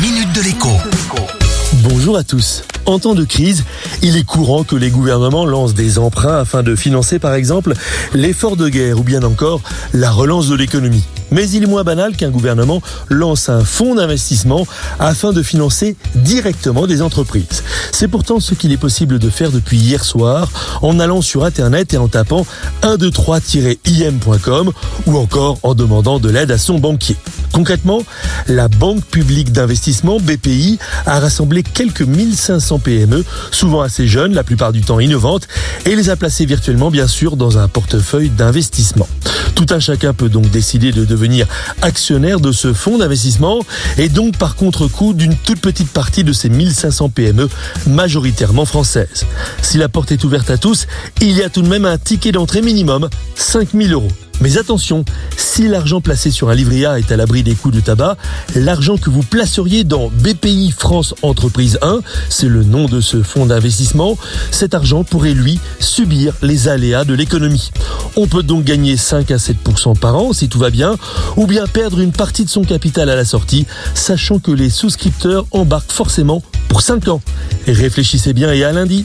minute de l'écho. Bonjour à tous. En temps de crise, il est courant que les gouvernements lancent des emprunts afin de financer par exemple l'effort de guerre ou bien encore la relance de l'économie. Mais il est moins banal qu'un gouvernement lance un fonds d'investissement afin de financer directement des entreprises. C'est pourtant ce qu'il est possible de faire depuis hier soir en allant sur Internet et en tapant 123-im.com ou encore en demandant de l'aide à son banquier. Concrètement, la Banque publique d'investissement, BPI, a rassemblé quelques 1500 PME, souvent assez jeunes, la plupart du temps innovantes, et les a placées virtuellement, bien sûr, dans un portefeuille d'investissement. Tout un chacun peut donc décider de devenir actionnaire de ce fonds d'investissement et donc par contre-coup d'une toute petite partie de ces 1500 PME majoritairement françaises. Si la porte est ouverte à tous, il y a tout de même un ticket d'entrée minimum, 5000 euros. Mais attention, si l'argent placé sur un livret A est à l'abri des coûts de tabac, l'argent que vous placeriez dans BPI France Entreprise 1, c'est le nom de ce fonds d'investissement, cet argent pourrait lui subir les aléas de l'économie. On peut donc gagner 5 à 7% par an si tout va bien, ou bien perdre une partie de son capital à la sortie, sachant que les souscripteurs embarquent forcément pour 5 ans. Réfléchissez bien et à lundi.